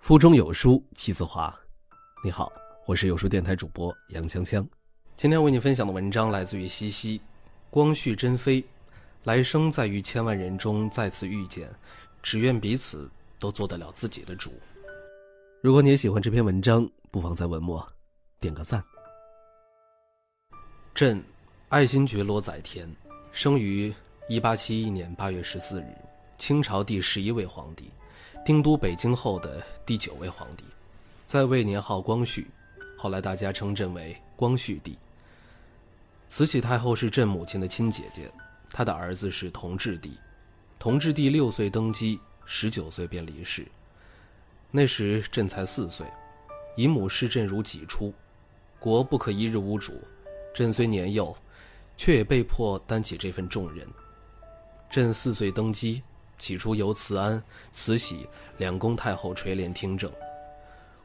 腹中有书气自华。你好，我是有书电台主播杨锵锵。今天为你分享的文章来自于西西，光绪珍妃，来生在于千万人中再次遇见，只愿彼此都做得了自己的主。如果你也喜欢这篇文章，不妨在文末点个赞。朕，爱新觉罗载田，生于一八七一年八月十四日，清朝第十一位皇帝。定都北京后的第九位皇帝，在位年号光绪，后来大家称朕为光绪帝。慈禧太后是朕母亲的亲姐姐，她的儿子是同治帝。同治帝六岁登基，十九岁便离世。那时朕才四岁，姨母视朕如己出，国不可一日无主。朕虽年幼，却也被迫担起这份重任。朕四岁登基。起初由慈安、慈禧两宫太后垂帘听政，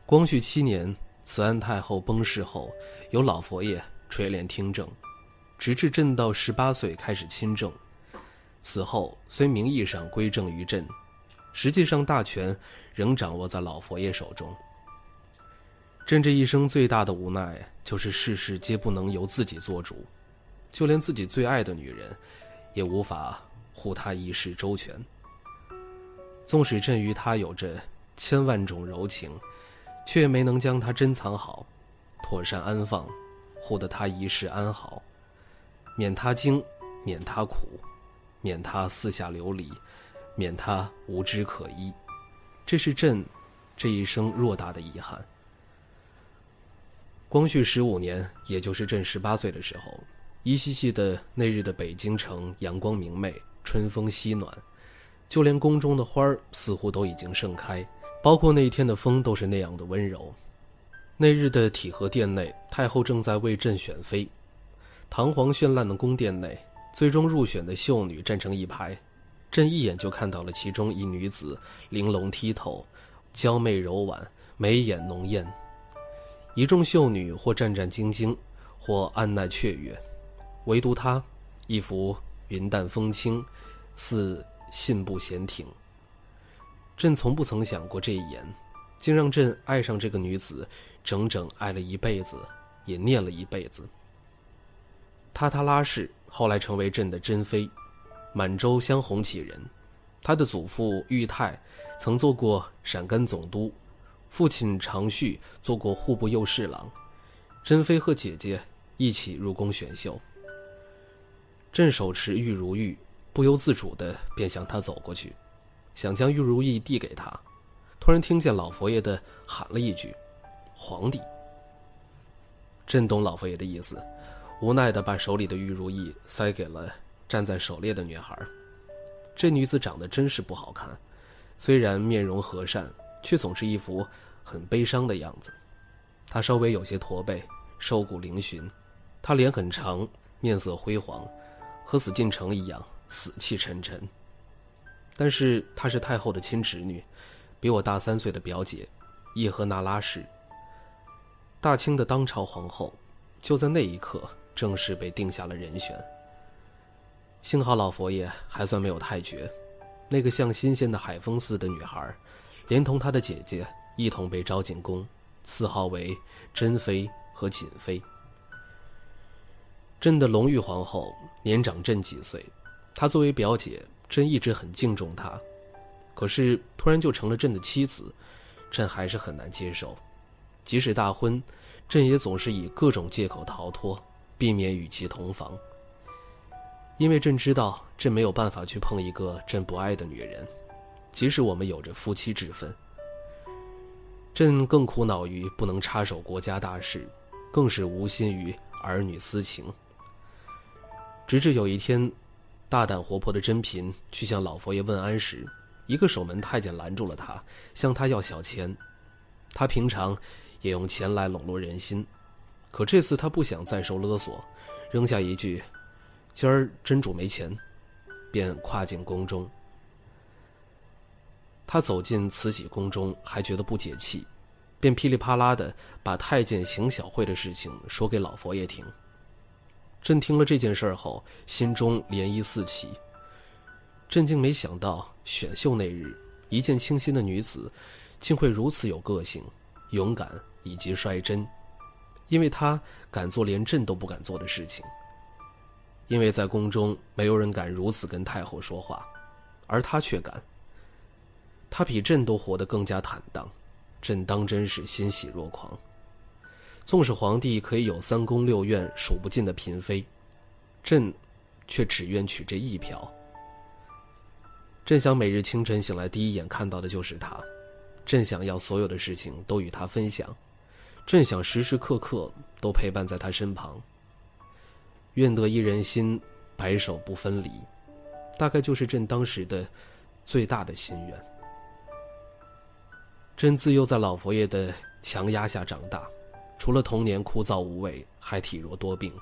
光绪七年慈安太后崩逝后，由老佛爷垂帘听政，直至朕到十八岁开始亲政。此后虽名义上归政于朕，实际上大权仍掌握在老佛爷手中。朕这一生最大的无奈就是事事皆不能由自己做主，就连自己最爱的女人，也无法护她一世周全。纵使朕与他有着千万种柔情，却没能将他珍藏好，妥善安放，护得他一世安好，免他惊，免他苦，免他四下流离，免他无枝可依，这是朕这一生偌大的遗憾。光绪十五年，也就是朕十八岁的时候，依稀记得那日的北京城阳光明媚，春风煦暖。就连宫中的花儿似乎都已经盛开，包括那天的风都是那样的温柔。那日的体和殿内，太后正在为朕选妃。堂皇绚烂的宫殿内，最终入选的秀女站成一排，朕一眼就看到了其中一女子，玲珑剔透，娇媚柔婉，眉眼浓艳。一众秀女或战战兢兢，或按捺雀跃，唯独她，一副云淡风轻，似。信步闲庭。朕从不曾想过这一眼，竟让朕爱上这个女子，整整爱了一辈子，也念了一辈子。塔塔拉氏后来成为朕的珍妃，满洲镶红旗人。他的祖父裕泰曾做过陕甘总督，父亲常旭做过户部右侍郎。珍妃和姐姐一起入宫选秀。朕手持玉如玉。不由自主的便向他走过去，想将玉如意递给他，突然听见老佛爷的喊了一句：“皇帝。”朕懂老佛爷的意思，无奈的把手里的玉如意塞给了站在狩猎的女孩。这女子长得真是不好看，虽然面容和善，却总是一副很悲伤的样子。她稍微有些驼背，瘦骨嶙峋，她脸很长，面色灰黄，和紫禁城一样。死气沉沉。但是她是太后的亲侄女，比我大三岁的表姐，叶赫那拉氏。大清的当朝皇后，就在那一刻正式被定下了人选。幸好老佛爷还算没有太绝，那个像新鲜的海风似的女孩，连同她的姐姐一同被招进宫，赐号为珍妃和瑾妃。朕的隆裕皇后年长朕几岁。她作为表姐，朕一直很敬重她，可是突然就成了朕的妻子，朕还是很难接受。即使大婚，朕也总是以各种借口逃脱，避免与其同房。因为朕知道，朕没有办法去碰一个朕不爱的女人，即使我们有着夫妻之分。朕更苦恼于不能插手国家大事，更是无心于儿女私情。直至有一天。大胆活泼的珍嫔去向老佛爷问安时，一个守门太监拦住了他，向他要小钱。他平常也用钱来笼络人心，可这次他不想再受勒索，扔下一句：“今儿真主没钱”，便跨进宫中。他走进慈禧宫中，还觉得不解气，便噼里啪啦的把太监行小贿的事情说给老佛爷听。朕听了这件事后，心中涟漪四起。朕竟没想到，选秀那日，一见倾心的女子，竟会如此有个性、勇敢以及率真，因为她敢做连朕都不敢做的事情。因为在宫中，没有人敢如此跟太后说话，而她却敢。她比朕都活得更加坦荡，朕当真是欣喜若狂。纵使皇帝可以有三宫六院数不尽的嫔妃，朕却只愿娶这一瓢。朕想每日清晨醒来第一眼看到的就是她，朕想要所有的事情都与她分享，朕想时时刻刻都陪伴在她身旁。愿得一人心，白首不分离，大概就是朕当时的最大的心愿。朕自幼在老佛爷的强压下长大。除了童年枯燥无味，还体弱多病，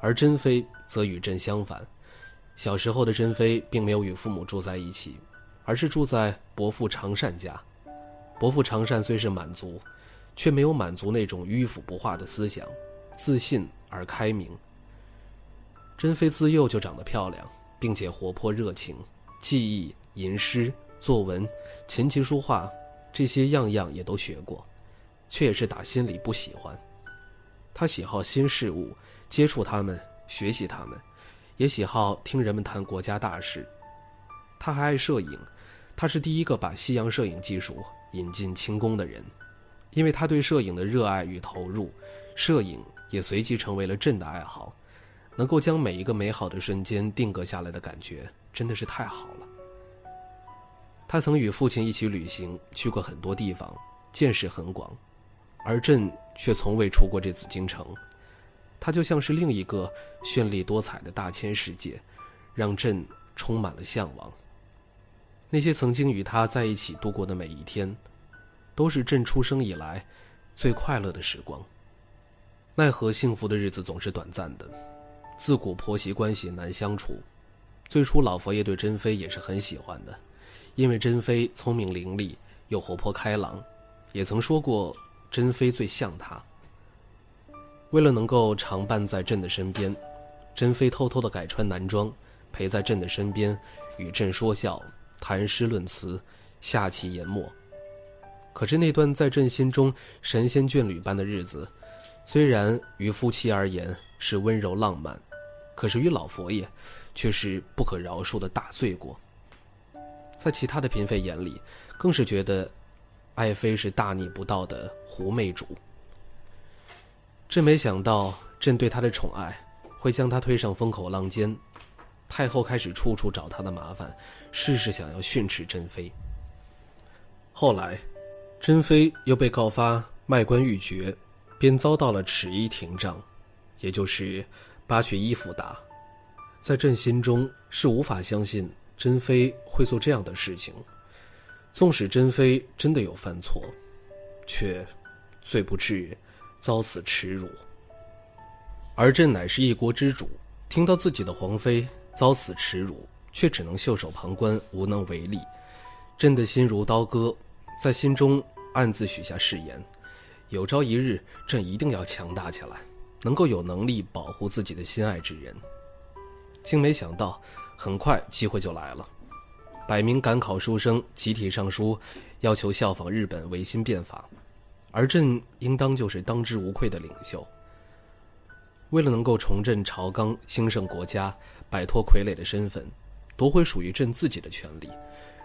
而珍妃则与朕相反。小时候的珍妃并没有与父母住在一起，而是住在伯父常善家。伯父常善虽是满族，却没有满族那种迂腐不化的思想，自信而开明。珍妃自幼就长得漂亮，并且活泼热情，记忆、吟诗、作文、琴棋书画，这些样样也都学过。却也是打心里不喜欢。他喜好新事物，接触他们，学习他们，也喜好听人们谈国家大事。他还爱摄影，他是第一个把西洋摄影技术引进清宫的人。因为他对摄影的热爱与投入，摄影也随即成为了朕的爱好。能够将每一个美好的瞬间定格下来的感觉，真的是太好了。他曾与父亲一起旅行，去过很多地方，见识很广。而朕却从未出过这紫禁城，它就像是另一个绚丽多彩的大千世界，让朕充满了向往。那些曾经与他在一起度过的每一天，都是朕出生以来最快乐的时光。奈何幸福的日子总是短暂的，自古婆媳关系难相处。最初老佛爷对珍妃也是很喜欢的，因为珍妃聪明伶俐又活泼开朗，也曾说过。珍妃最像他。为了能够常伴在朕的身边，珍妃偷偷的改穿男装，陪在朕的身边，与朕说笑、谈诗论词、下棋研墨。可是那段在朕心中神仙眷侣般的日子，虽然于夫妻而言是温柔浪漫，可是于老佛爷，却是不可饶恕的大罪过。在其他的嫔妃眼里，更是觉得。爱妃是大逆不道的狐媚主。朕没想到，朕对她的宠爱会将她推上风口浪尖。太后开始处处找她的麻烦，事事想要训斥珍妃。后来，珍妃又被告发卖官鬻爵，便遭到了尺衣廷杖，也就是扒去衣服打。在朕心中是无法相信珍妃会做这样的事情。纵使珍妃真的有犯错，却罪不至于遭此耻辱。而朕乃是一国之主，听到自己的皇妃遭此耻辱，却只能袖手旁观，无能为力。朕的心如刀割，在心中暗自许下誓言：有朝一日，朕一定要强大起来，能够有能力保护自己的心爱之人。竟没想到，很快机会就来了。百名赶考书生集体上书，要求效仿日本维新变法，而朕应当就是当之无愧的领袖。为了能够重振朝纲、兴盛国家、摆脱傀儡的身份，夺回属于朕自己的权利，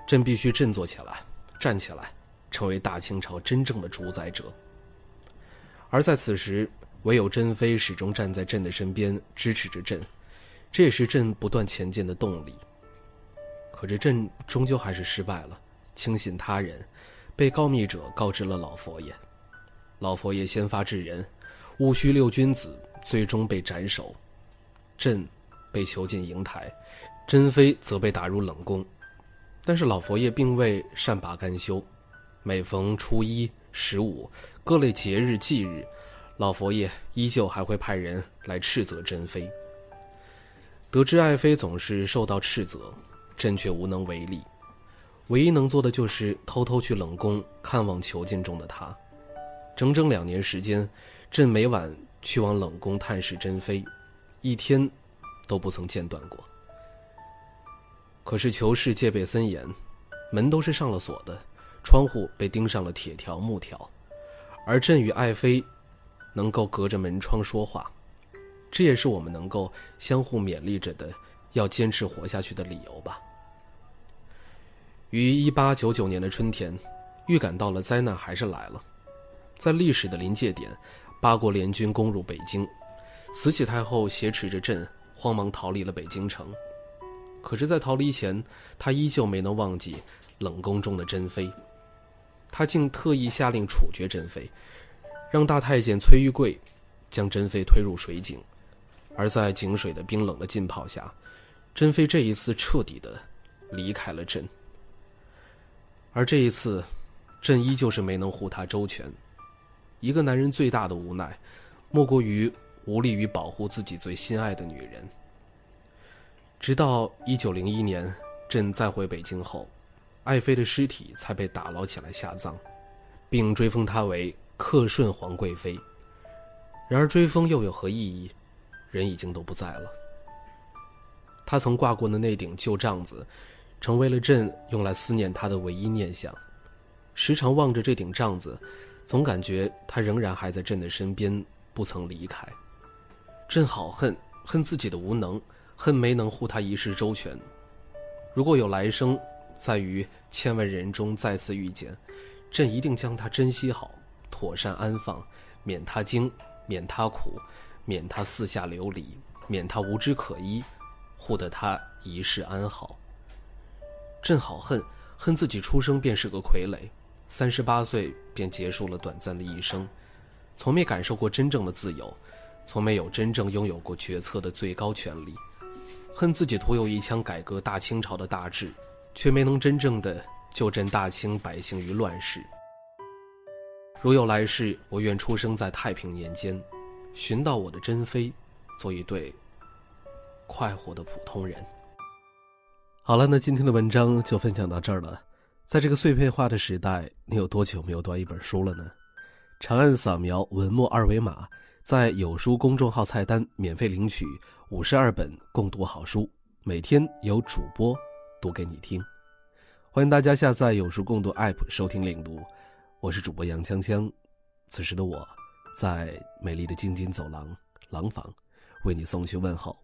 朕必须振作起来，站起来，成为大清朝真正的主宰者。而在此时，唯有珍妃始终站在朕的身边，支持着朕，这也是朕不断前进的动力。可这朕终究还是失败了，轻信他人，被告密者告知了老佛爷，老佛爷先发制人，戊戌六君子最终被斩首，朕被囚禁瀛台，珍妃则被打入冷宫，但是老佛爷并未善罢甘休，每逢初一、十五各类节日忌日，老佛爷依旧还会派人来斥责珍妃。得知爱妃总是受到斥责。朕却无能为力，唯一能做的就是偷偷去冷宫看望囚禁中的他。整整两年时间，朕每晚去往冷宫探视珍妃，一天都不曾间断过。可是囚室戒备森严，门都是上了锁的，窗户被钉上了铁条木条，而朕与爱妃能够隔着门窗说话，这也是我们能够相互勉励着的，要坚持活下去的理由吧。于一八九九年的春天，预感到了灾难还是来了，在历史的临界点，八国联军攻入北京，慈禧太后挟持着朕，慌忙逃离了北京城。可是，在逃离前，他依旧没能忘记冷宫中的珍妃。他竟特意下令处决珍妃，让大太监崔玉贵将珍妃推入水井。而在井水的冰冷的浸泡下，珍妃这一次彻底的离开了朕。而这一次，朕依旧是没能护她周全。一个男人最大的无奈，莫过于无力于保护自己最心爱的女人。直到一九零一年，朕再回北京后，爱妃的尸体才被打捞起来下葬，并追封她为克顺皇贵妃。然而追封又有何意义？人已经都不在了。她曾挂过的那顶旧帐子，成为了朕用来思念他的唯一念想。时常望着这顶帐子，总感觉他仍然还在朕的身边，不曾离开。朕好恨，恨自己的无能。恨没能护他一世周全。如果有来生，在于千万人中再次遇见，朕一定将他珍惜好，妥善安放，免他惊，免他苦，免他四下流离，免他无枝可依，护得他一世安好。朕好恨，恨自己出生便是个傀儡，三十八岁便结束了短暂的一生，从没感受过真正的自由，从没有真正拥有过决策的最高权利。恨自己徒有一腔改革大清朝的大志，却没能真正的救朕大清百姓于乱世。如有来世，我愿出生在太平年间，寻到我的珍妃，做一对快活的普通人。好了，那今天的文章就分享到这儿了。在这个碎片化的时代，你有多久没有读一本书了呢？长按扫描文末二维码。在有书公众号菜单免费领取五十二本共读好书，每天有主播读给你听。欢迎大家下载有书共读 App 收听领读。我是主播杨锵锵，此时的我，在美丽的京津走廊廊坊，为你送去问候。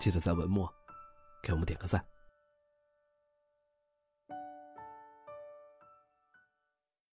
记得在文末给我们点个赞。